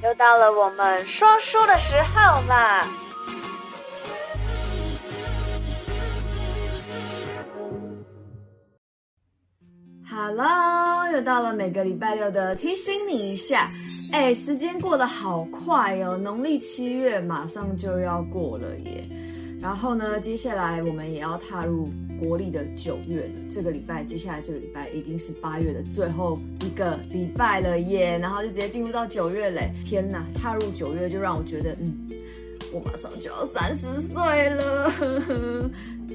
又到了我们说书的时候啦！Hello，又到了每个礼拜六的提醒你一下。哎，时间过得好快哦，农历七月马上就要过了耶。然后呢，接下来我们也要踏入国历的九月了。这个礼拜，接下来这个礼拜已经是八月的最后一个礼拜了耶。然后就直接进入到九月嘞。天哪，踏入九月就让我觉得，嗯，我马上就要三十岁了。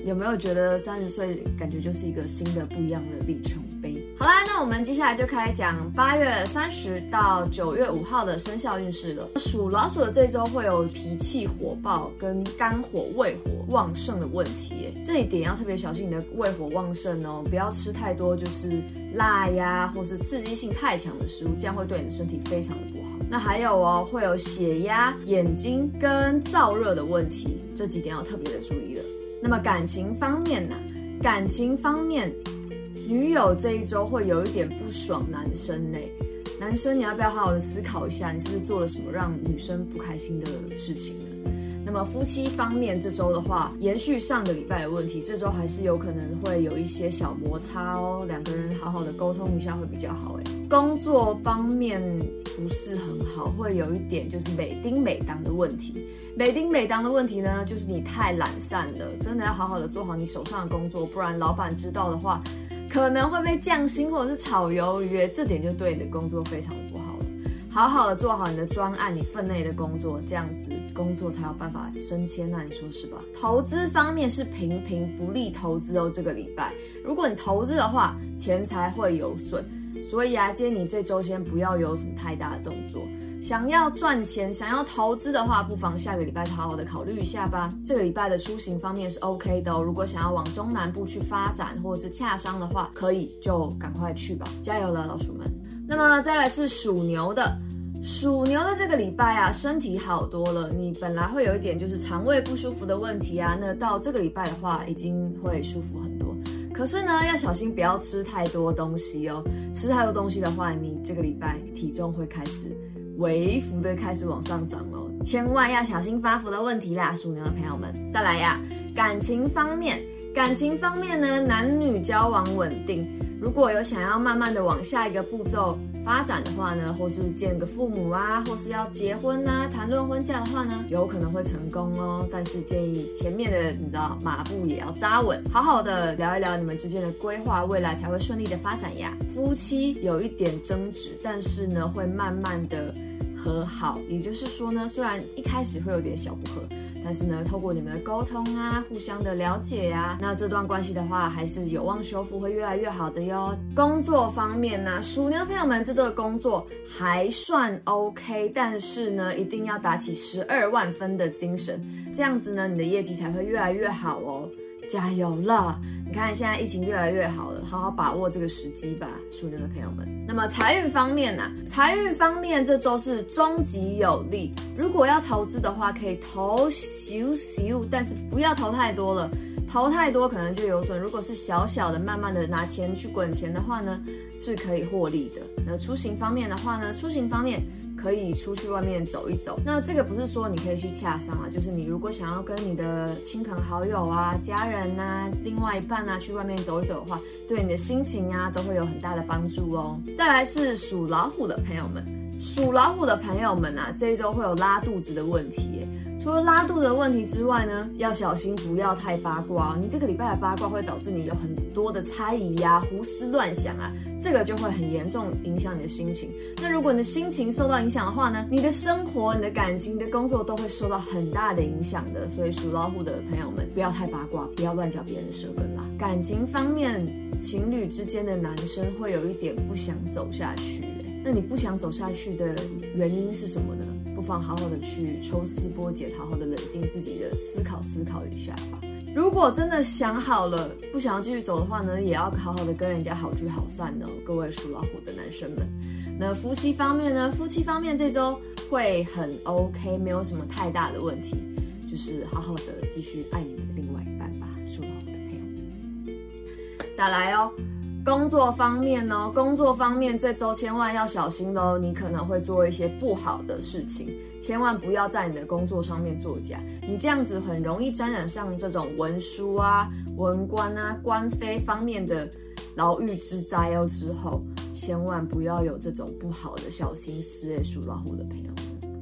有没有觉得三十岁感觉就是一个新的不一样的里程碑？好啦，那我们接下来就开始讲八月三十到九月五号的生肖运势了。属老鼠的这周会有脾气火爆跟肝火、胃火旺盛的问题，这一点要特别小心你的胃火旺盛哦，不要吃太多就是辣呀或是刺激性太强的食物，这样会对你的身体非常的不好。那还有哦，会有血压、眼睛跟燥热的问题，这几点要特别的注意了。那么感情方面呢？感情方面，女友这一周会有一点不爽男生呢。男生，你要不要好好的思考一下，你是不是做了什么让女生不开心的事情呢？那么夫妻方面，这周的话，延续上个礼拜的问题，这周还是有可能会有一些小摩擦哦。两个人好好的沟通一下会比较好哎。工作方面不是很好，会有一点就是每丁每当的问题。每丁每当的问题呢，就是你太懒散了，真的要好好的做好你手上的工作，不然老板知道的话，可能会被降薪或者是炒鱿鱼，这点就对你的工作非常好。好的做好你的专案，你分内的工作，这样子工作才有办法升迁，那你说是吧？投资方面是平平不利投资哦，这个礼拜，如果你投资的话，钱财会有损，所以啊，建议你这周先不要有什么太大的动作。想要赚钱，想要投资的话，不妨下个礼拜好好的考虑一下吧。这个礼拜的出行方面是 OK 的哦。如果想要往中南部去发展或者是洽商的话，可以就赶快去吧，加油了，老鼠们。那么再来是属牛的，属牛的这个礼拜啊，身体好多了。你本来会有一点就是肠胃不舒服的问题啊，那到这个礼拜的话，已经会舒服很多。可是呢，要小心不要吃太多东西哦。吃太多东西的话，你这个礼拜体重会开始。微幅的开始往上涨哦，千万要小心发福的问题啦，属牛的朋友们。再来呀，感情方面，感情方面呢，男女交往稳定。如果有想要慢慢的往下一个步骤发展的话呢，或是见个父母啊，或是要结婚啊，谈论婚嫁的话呢，有可能会成功哦。但是建议前面的你知道马步也要扎稳，好好的聊一聊你们之间的规划，未来才会顺利的发展呀。夫妻有一点争执，但是呢，会慢慢的。和好，也就是说呢，虽然一开始会有点小不和，但是呢，透过你们的沟通啊，互相的了解呀，那这段关系的话，还是有望修复，会越来越好的哟。工作方面呢，属牛的朋友们，这个工作还算 OK，但是呢，一定要打起十二万分的精神，这样子呢，你的业绩才会越来越好哦。加油了！你看现在疫情越来越好了，好好把握这个时机吧，属牛的朋友们。那么财运方面呢、啊？财运方面这周是中吉有利，如果要投资的话，可以投少少，但是不要投太多了，投太多可能就有损。如果是小小的，慢慢的拿钱去滚钱的话呢，是可以获利的。那出行方面的话呢，出行方面。可以出去外面走一走，那这个不是说你可以去洽商啊，就是你如果想要跟你的亲朋好友啊、家人啊、另外一半啊去外面走一走的话，对你的心情啊都会有很大的帮助哦。再来是属老虎的朋友们，属老虎的朋友们啊，这一周会有拉肚子的问题。除了拉肚的问题之外呢，要小心不要太八卦。你这个礼拜的八卦会导致你有很多的猜疑呀、胡思乱想啊，这个就会很严重影响你的心情。那如果你的心情受到影响的话呢，你的生活、你的感情、你的工作都会受到很大的影响的。所以属老虎的朋友们，不要太八卦，不要乱嚼别人的舌根啦。感情方面，情侣之间的男生会有一点不想走下去。那你不想走下去的原因是什么呢？不妨好好的去抽丝剥茧，好好的冷静自己的思考思考一下吧。如果真的想好了，不想要继续走的话呢，也要好好的跟人家好聚好散呢。各位属老虎的男生们，那夫妻方面呢？夫妻方面这周会很 OK，没有什么太大的问题，就是好好的继续爱你的另外一半吧，属老虎的朋友。再来哦。工作方面呢，工作方面这周千万要小心喽，你可能会做一些不好的事情，千万不要在你的工作上面作假，你这样子很容易沾染上这种文书啊、文官啊、官非方面的牢狱之灾哦。之后千万不要有这种不好的小心思诶，属老虎的朋友。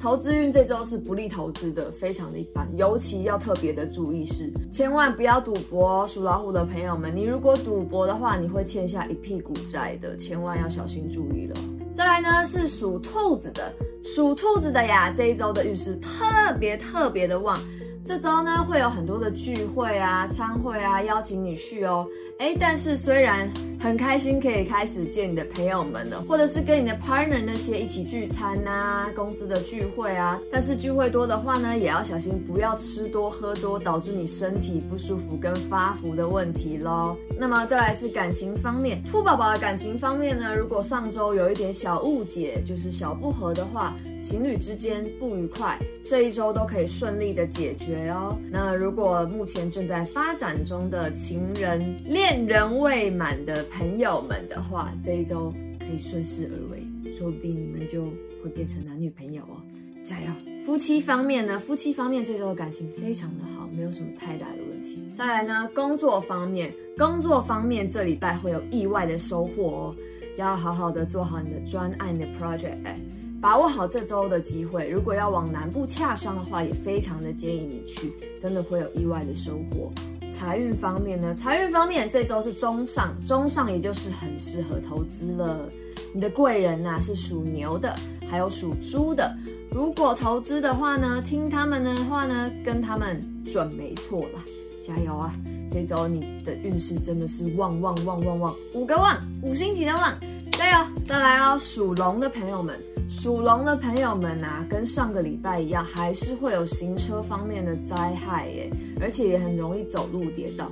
投资运这周是不利投资的，非常的一般，尤其要特别的注意是，千万不要赌博哦，属老虎的朋友们，你如果赌博的话，你会欠下一屁股债的，千万要小心注意了。再来呢是属兔子的，属兔子的呀，这一周的运势特别特别的旺，这周呢会有很多的聚会啊、餐会啊，邀请你去哦。哎，但是虽然很开心可以开始见你的朋友们了，或者是跟你的 partner 那些一起聚餐啊，公司的聚会啊，但是聚会多的话呢，也要小心不要吃多喝多，导致你身体不舒服跟发福的问题喽。那么再来是感情方面，兔宝宝的感情方面呢，如果上周有一点小误解，就是小不合的话，情侣之间不愉快，这一周都可以顺利的解决哦。那如果目前正在发展中的情人恋，人未满的朋友们的话，这一周可以顺势而为，说不定你们就会变成男女朋友哦，加油！夫妻方面呢，夫妻方面这周的感情非常的好，没有什么太大的问题。再来呢，工作方面，工作方面这礼拜会有意外的收获哦，要好好的做好你的专案的 project，把握好这周的机会。如果要往南部洽商的话，也非常的建议你去，真的会有意外的收获。财运方面呢？财运方面这周是中上，中上也就是很适合投资了。你的贵人呐、啊、是属牛的，还有属猪的。如果投资的话呢，听他们的话呢，跟他们准没错啦。加油啊！这周你的运势真的是旺旺旺旺旺，五个旺，五星级的旺，加油！再来哦，属龙的朋友们。属龙的朋友们啊，跟上个礼拜一样，还是会有行车方面的灾害耶，而且也很容易走路跌倒。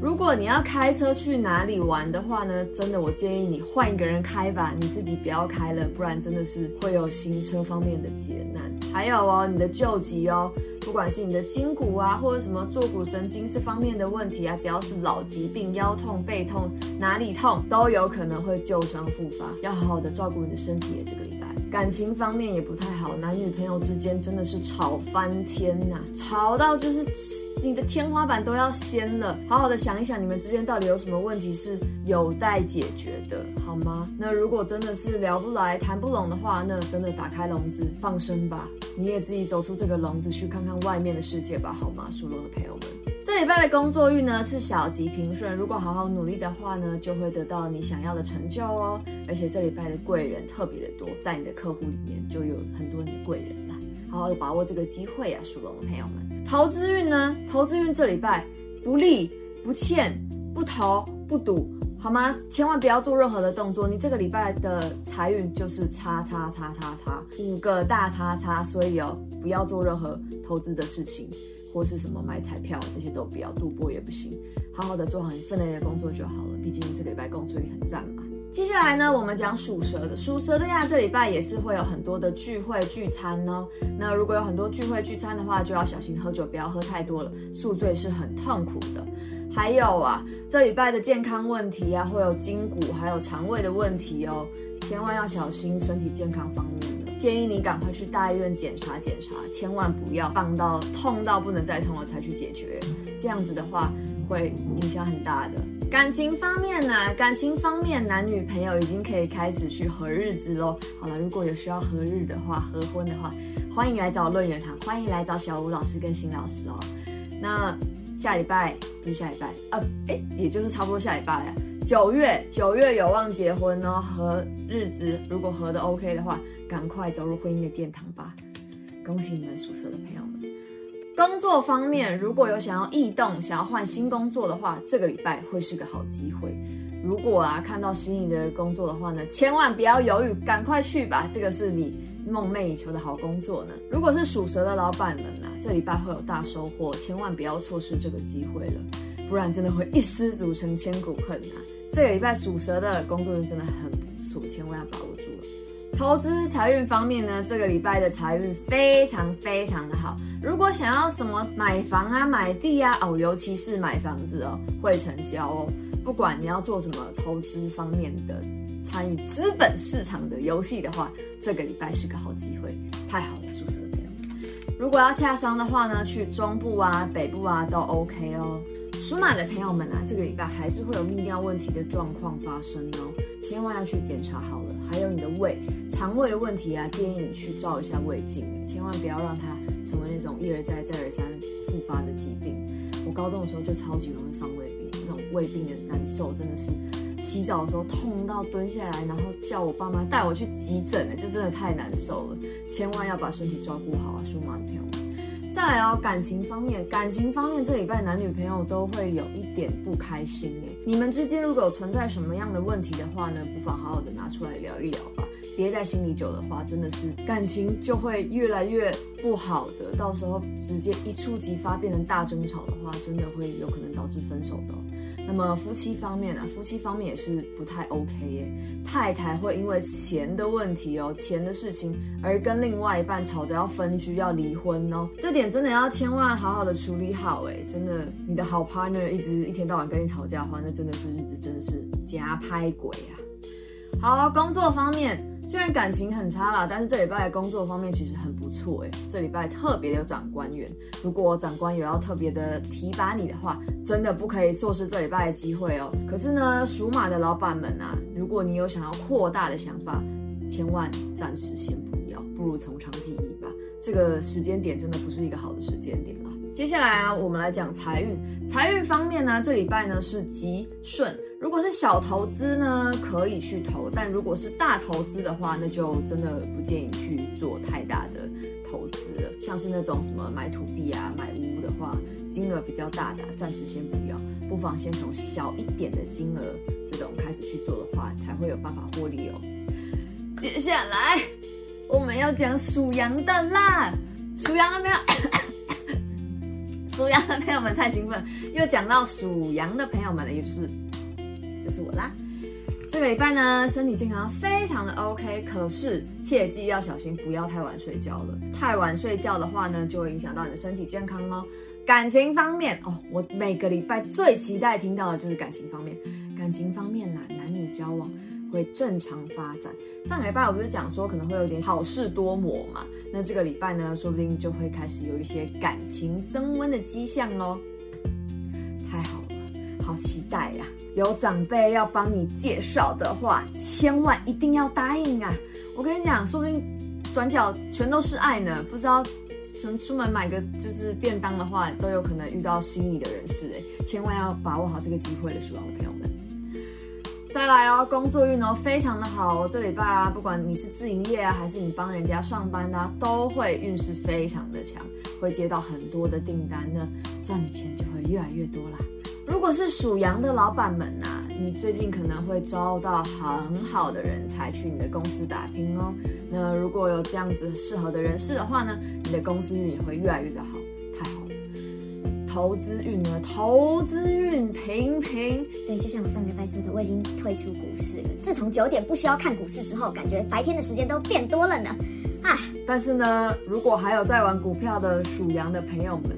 如果你要开车去哪里玩的话呢，真的我建议你换一个人开吧，你自己不要开了，不然真的是会有行车方面的劫难。还有哦，你的旧疾哦，不管是你的筋骨啊，或者什么坐骨神经这方面的问题啊，只要是老疾病，腰痛、背痛，哪里痛都有可能会旧伤复发，要好好的照顾你的身体，这个礼拜。感情方面也不太好，男女朋友之间真的是吵翻天呐、吵到就是你的天花板都要掀了。好好的想一想，你们之间到底有什么问题是有待解决的，好吗？那如果真的是聊不来、谈不拢的话，那真的打开笼子放生吧，你也自己走出这个笼子去看看外面的世界吧，好吗？属龙的朋友们。这礼拜的工作运呢是小吉平顺，如果好好努力的话呢，就会得到你想要的成就哦。而且这礼拜的贵人特别的多，在你的客户里面就有很多你的贵人啦。好好的把握这个机会啊，属龙的朋友们。投资运呢，投资运这礼拜不利、不欠、不投、不赌，好吗？千万不要做任何的动作。你这个礼拜的财运就是叉叉叉叉叉五个大叉叉，所以哦，不要做任何投资的事情。或是什么买彩票这些都不要，赌博也不行，好好的做好你分内的工作就好了。毕竟这礼拜工作也很赞嘛。接下来呢，我们讲属蛇的，属蛇的呀，这礼拜也是会有很多的聚会聚餐哦。那如果有很多聚会聚餐的话，就要小心喝酒，不要喝太多了，宿醉是很痛苦的。还有啊，这礼拜的健康问题啊，会有筋骨还有肠胃的问题哦，千万要小心身体健康方面。建议你赶快去大医院检查检查，千万不要放到痛到不能再痛了才去解决，这样子的话会影响很大的。感情方面呢、感情方面男女朋友已经可以开始去合日子喽。好了，如果有需要合日的话，合婚的话，欢迎来找论元堂，欢迎来找小吴老师跟新老师哦。那下礼拜不是下礼拜啊，哎，也就是差不多下礼拜了。九月九月有望结婚哦，合日子如果合得 OK 的话。赶快走入婚姻的殿堂吧！恭喜你们属蛇的朋友们。工作方面，如果有想要异动、想要换新工作的话，这个礼拜会是个好机会。如果啊看到心仪的工作的话呢，千万不要犹豫，赶快去吧！这个是你梦寐以求的好工作呢。如果是属蛇的老板们啊，这礼拜会有大收获，千万不要错失这个机会了，不然真的会一失足成千古恨啊！这个礼拜属蛇的工作运真的很不错，千万要把握住了。投资财运方面呢，这个礼拜的财运非常非常的好。如果想要什么买房啊、买地啊，哦，尤其是买房子哦，会成交哦。不管你要做什么投资方面的参与资本市场的游戏的话，这个礼拜是个好机会。太好了，属蛇的朋友，如果要洽商的话呢，去中部啊、北部啊都 OK 哦。属马的朋友们啊，这个礼拜还是会有泌尿问题的状况发生哦，千万要去检查好。还有你的胃、肠胃的问题啊，建议你去照一下胃镜，千万不要让它成为那种一而再、再而三复发的疾病。我高中的时候就超级容易犯胃病，那种胃病的难受，真的是洗澡的时候痛到蹲下来，然后叫我爸妈带我去急诊，这真的太难受了。千万要把身体照顾好啊，属马的朋友。再来哦，感情方面，感情方面这礼拜男女朋友都会有一点不开心诶。你们之间如果有存在什么样的问题的话呢，不妨好好的拿出来聊一聊吧。憋在心里久的话，真的是感情就会越来越不好的。到时候直接一触即发，变成大争吵的话，真的会有可能导致分手的。那么夫妻方面啊，夫妻方面也是不太 OK 耶。太太会因为钱的问题哦，钱的事情而跟另外一半吵着要分居、要离婚哦。这点真的要千万好好的处理好哎。真的，你的好 partner 一直一天到晚跟你吵架的话，那真的是日子真的是夹拍鬼啊。好，工作方面。虽然感情很差啦，但是这礼拜的工作方面其实很不错诶。这礼拜特别有长官缘，如果长官有要特别的提拔你的话，真的不可以错失这礼拜的机会哦。可是呢，属马的老板们啊，如果你有想要扩大的想法，千万暂时先不要，不如从长计议吧。这个时间点真的不是一个好的时间点啦。接下来啊，我们来讲财运。财运方面呢，这礼拜呢是吉顺。如果是小投资呢，可以去投；但如果是大投资的话，那就真的不建议去做太大的投资了。像是那种什么买土地啊、买屋的话，金额比较大的，暂时先不要，不妨先从小一点的金额这种开始去做的话，才会有办法获利哦。接下来我们要讲属羊的啦，属羊的朋友，属羊的朋友们太兴奋，又讲到属羊的朋友们了，也是。就是我啦，这个礼拜呢，身体健康非常的 OK，可是切记要小心，不要太晚睡觉了。太晚睡觉的话呢，就会影响到你的身体健康哦。感情方面哦，我每个礼拜最期待听到的就是感情方面。感情方面呢，男女交往会正常发展。上个礼拜我不是讲说可能会有点好事多磨嘛，那这个礼拜呢，说不定就会开始有一些感情增温的迹象喽。好。期待呀！有长辈要帮你介绍的话，千万一定要答应啊！我跟你讲，说不定转角全都是爱呢。不知道从出门买个就是便当的话，都有可能遇到心仪的人士哎，千万要把握好这个机会了，属羊的朋友们。再来哦，工作运哦非常的好哦，这礼拜啊，不管你是自营业啊，还是你帮人家上班的啊，都会运势非常的强，会接到很多的订单呢，赚的钱就会越来越多啦。如果是属羊的老板们呐、啊，你最近可能会招到很好的人才去你的公司打拼哦。那如果有这样子适合的人士的话呢，你的公司运也会越来越的好，太好了。投资运呢，投资运平平。对，就像我上个礼拜说的，我已经退出股市了。自从九点不需要看股市之后，感觉白天的时间都变多了呢。啊，但是呢，如果还有在玩股票的属羊的朋友们，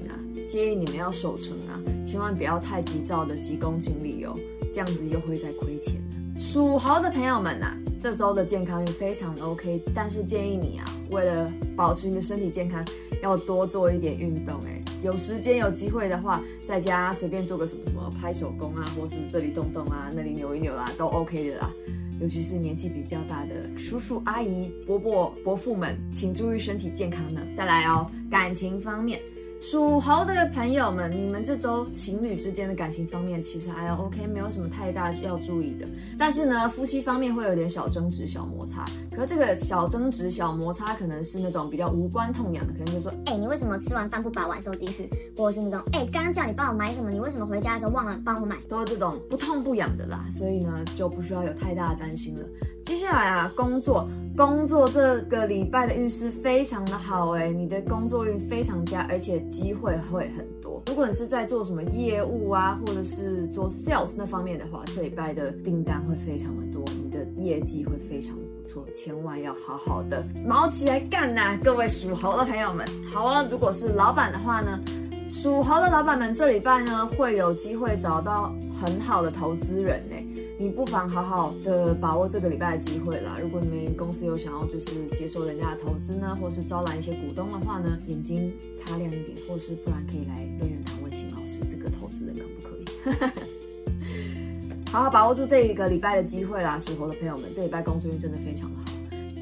建议你们要守成啊。千万不要太急躁的急功近利哦，这样子又会再亏钱的。属猴的朋友们呐、啊，这周的健康运非常 OK，但是建议你啊，为了保持你的身体健康，要多做一点运动。哎，有时间有机会的话，在家随便做个什么什么拍手功啊，或是这里动动啊，那里扭一扭啊，都 OK 的啦。尤其是年纪比较大的叔叔阿姨、伯伯伯父们，请注意身体健康呢。再来哦，感情方面。属猴的朋友们，你们这周情侣之间的感情方面其实还 OK，没有什么太大要注意的。但是呢，夫妻方面会有点小争执、小摩擦。可是这个小争执、小摩擦可能是那种比较无关痛痒的，可能就说，哎、欸，你为什么吃完饭不把碗收进去？或者是那种，哎、欸，刚刚叫你帮我买什么，你为什么回家的时候忘了帮我买？都是这种不痛不痒的啦，所以呢，就不需要有太大的担心了。接下来啊，工作工作这个礼拜的运势非常的好诶，你的工作运非常佳，而且机会会很多。如果你是在做什么业务啊，或者是做 sales 那方面的话，这礼拜的订单会非常的多，你的业绩会非常不错，千万要好好的卯起来干呐，各位属猴的朋友们。好啊，如果是老板的话呢，属猴的老板们，这礼拜呢会有机会找到很好的投资人呢，你不妨好好的把握这个礼拜的机会啦。如果你们公司有想要就是接受人家的投资呢，或是招揽一些股东的话呢，眼睛擦亮一点，或是不然可以来论元堂问秦老师，这个投资人可不可以？好好把握住这一个礼拜的机会啦，属猴的朋友们，这礼拜工作运真的非常的好。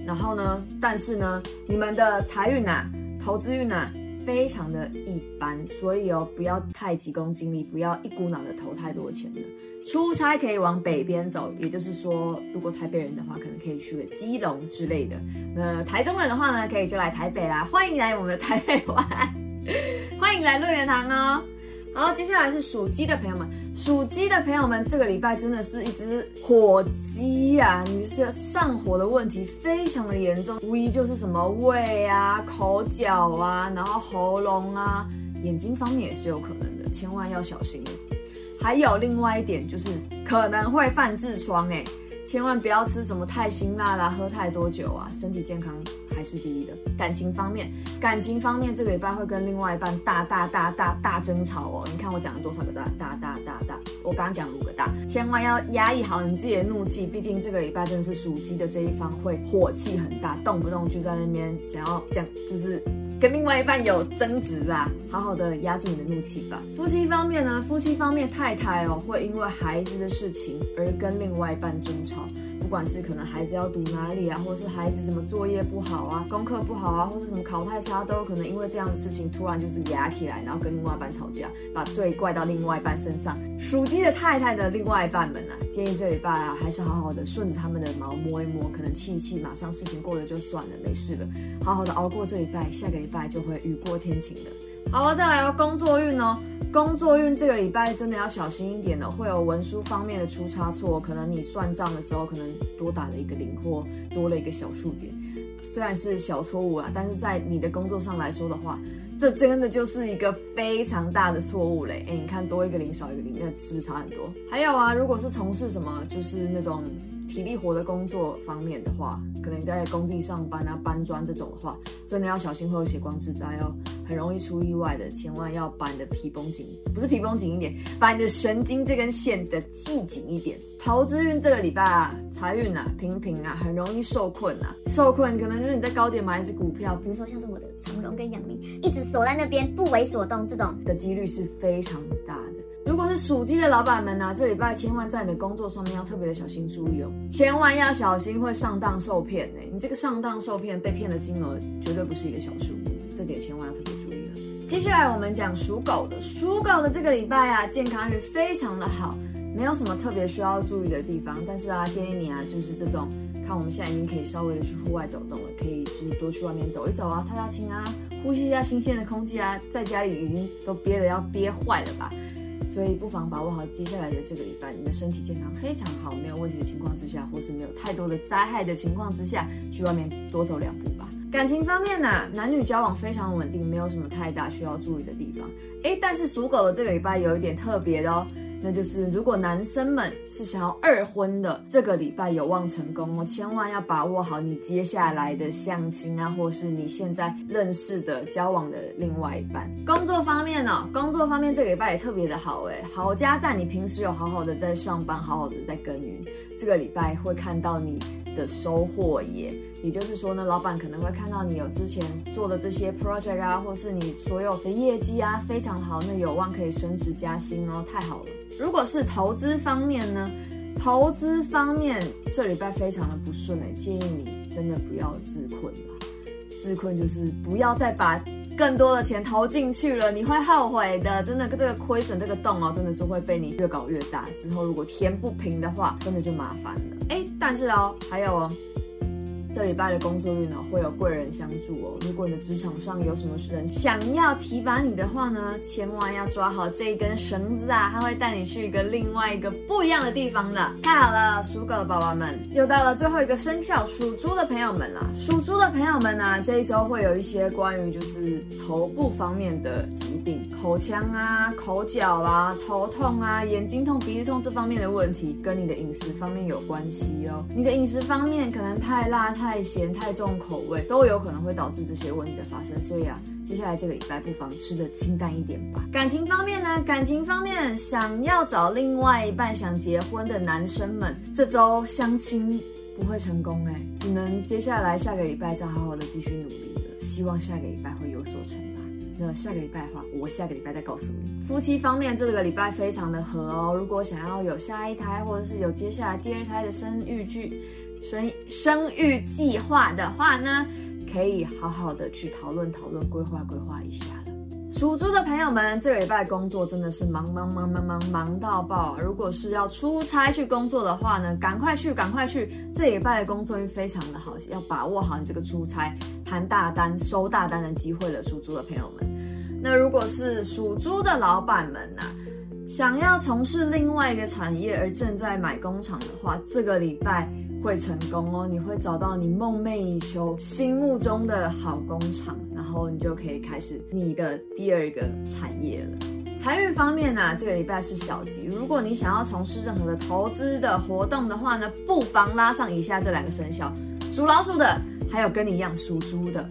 然后呢，但是呢，你们的财运呐，投资运呐。非常的一般，所以哦，不要太急功近利，不要一股脑的投太多钱了。出差可以往北边走，也就是说，如果台北人的话，可能可以去个基隆之类的。那台中人的话呢，可以就来台北啦，欢迎来我们的台北玩，欢迎来乐园堂哦。好，接下来是属鸡的朋友们，属鸡的朋友们，这个礼拜真的是一只火鸡、啊！你是上火的问题非常的严重，无疑就是什么胃啊、口角啊，然后喉咙啊、眼睛方面也是有可能的，千万要小心。还有另外一点就是可能会犯痔疮哎。千万不要吃什么太辛辣啦，喝太多酒啊，身体健康还是第一的。感情方面，感情方面这个礼拜会跟另外一半大大大大大争吵哦。你看我讲了多少个大大大大大，我刚刚讲五个大，千万要压抑好你自己的怒气，毕竟这个礼拜真的是属鸡的这一方会火气很大，动不动就在那边想要讲，就是。跟另外一半有争执啦，好好的压住你的怒气吧。夫妻方面呢，夫妻方面太太哦会因为孩子的事情而跟另外一半争吵。不管是可能孩子要读哪里啊，或者是孩子什么作业不好啊，功课不好啊，或是什么考太差，都有可能因为这样的事情突然就是压起来，然后跟另外一半吵架，把罪怪到另外一半身上。属鸡的太太的另外一半们啊，建议这礼拜啊，还是好好的顺着他们的毛摸一摸，可能气一气，马上事情过了就算了，没事了，好好的熬过这礼拜，下个礼拜就会雨过天晴的。好，再来哦，工作运哦。工作运这个礼拜真的要小心一点了，会有文书方面的出差错，可能你算账的时候可能多打了一个零或多了一个小数点，虽然是小错误啊，但是在你的工作上来说的话，这真的就是一个非常大的错误嘞。哎，你看多一个零少一个零，那是不是差很多？还有啊，如果是从事什么就是那种。体力活的工作方面的话，可能你在工地上班啊、搬砖这种的话，真的要小心会有血光之灾哦，很容易出意外的，千万要把你的皮绷紧，不是皮绷紧一点，把你的神经这根线的系紧一点。投资运这个礼拜啊，财运啊平平啊，很容易受困啊，受困可能就是你在高点买一只股票，比如说像是我的长荣跟阳明，一直锁在那边不为所动，这种的几率是非常大。如果是属鸡的老板们呢、啊，这礼拜千万在你的工作上面要特别的小心注意哦，千万要小心会上当受骗呢。你这个上当受骗被骗的金额绝对不是一个小数目，这点千万要特别注意了。接下来我们讲属狗的，属狗的这个礼拜啊，健康运非常的好，没有什么特别需要注意的地方。但是啊，建议你啊，就是这种看我们现在已经可以稍微的去户外走动了，可以就是多去外面走一走啊，踏踏青啊，呼吸一下新鲜的空气啊，在家里已经都憋得要憋坏了吧。所以不妨把握好接下来的这个礼拜，你的身体健康非常好，没有问题的情况之下，或是没有太多的灾害的情况之下，去外面多走两步吧。感情方面呢、男女交往非常稳定，没有什么太大需要注意的地方。哎，但是属狗的这个礼拜有一点特别的哦。那就是，如果男生们是想要二婚的，这个礼拜有望成功哦，千万要把握好你接下来的相亲啊，或是你现在认识的交往的另外一半。工作方面呢、哦，工作方面这个礼拜也特别的好诶，好加在你平时有好好的在上班，好好的在耕耘，这个礼拜会看到你的收获耶。也就是说呢，老板可能会看到你有之前做的这些 project 啊，或是你所有的业绩啊，非常好，那有望可以升职加薪哦，太好了。如果是投资方面呢，投资方面这礼拜非常的不顺哎，建议你真的不要自困了。自困就是不要再把更多的钱投进去了，你会后悔的。真的，这个亏损这个洞哦，真的是会被你越搞越大。之后如果填不平的话，真的就麻烦了。哎，但是哦，还有哦。这礼拜的工作运呢，会有贵人相助哦。如果你的职场上有什么人想要提拔你的话呢，千万要抓好这一根绳子啊，他会带你去一个另外一个不一样的地方的。太好了，属狗的宝宝们，又到了最后一个生肖属猪的朋友们了。属猪的朋友们呢、啊，这一周会有一些关于就是头部方面的疾病，口腔啊、口角啊、头痛啊、眼睛痛、鼻子痛这方面的问题，跟你的饮食方面有关系哦。你的饮食方面可能太辣太。太咸、太重口味，都有可能会导致这些问题的发生。所以啊，接下来这个礼拜不妨吃得清淡一点吧。感情方面呢？感情方面，想要找另外一半、想结婚的男生们，这周相亲不会成功哎，只能接下来下个礼拜再好好的继续努力了。希望下个礼拜会有所成吧。那下个礼拜的话，我下个礼拜再告诉你。夫妻方面，这个礼拜非常的合哦。如果想要有下一胎，或者是有接下来第二胎的生育剧、生生育计划的话呢，可以好好的去讨论讨论、规划规划一下了。属猪的朋友们，这个礼拜工作真的是忙忙忙忙忙忙到爆。如果是要出差去工作的话呢，赶快去，赶快去。这礼拜的工作运非常的好，要把握好你这个出差谈大单、收大单的机会了，属猪的朋友们。那如果是属猪的老板们呐、啊，想要从事另外一个产业而正在买工厂的话，这个礼拜会成功哦，你会找到你梦寐以求、心目中的好工厂，然后你就可以开始你的第二个产业了。财运方面呢、啊，这个礼拜是小吉，如果你想要从事任何的投资的活动的话呢，不妨拉上以下这两个生肖：属老鼠的，还有跟你一样属猪的。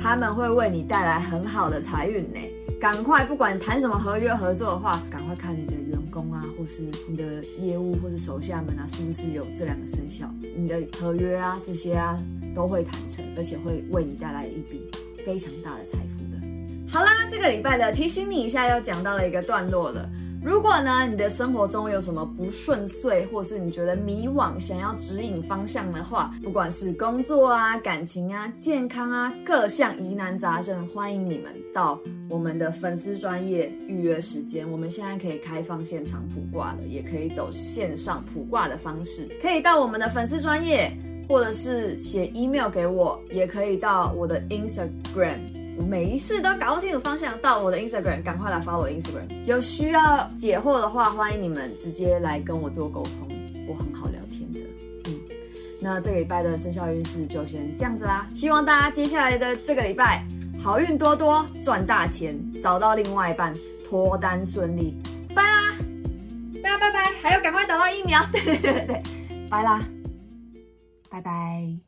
他们会为你带来很好的财运呢，赶快，不管谈什么合约合作的话，赶快看你的员工啊，或是你的业务，或是手下们啊，是不是有这两个生肖？你的合约啊，这些啊，都会谈成，而且会为你带来一笔非常大的财富的。好啦，这个礼拜的提醒你一下，又讲到了一个段落了。如果呢，你的生活中有什么不顺遂，或是你觉得迷惘，想要指引方向的话，不管是工作啊、感情啊、健康啊，各项疑难杂症，欢迎你们到我们的粉丝专业预约时间。我们现在可以开放现场卜卦了，也可以走线上卜卦的方式，可以到我们的粉丝专业，或者是写 email 给我，也可以到我的 Instagram。每一次都搞不清楚方向，到我的 Instagram，赶快来 follow 我 Instagram。有需要解惑的话，欢迎你们直接来跟我做沟通，我很好聊天的。嗯，那这个礼拜的生肖运势就先这样子啦。希望大家接下来的这个礼拜好运多多，赚大钱，找到另外一半，脱单顺利。拜啦，大家拜拜，还要赶快打到疫苗。对对对对，拜啦，拜拜。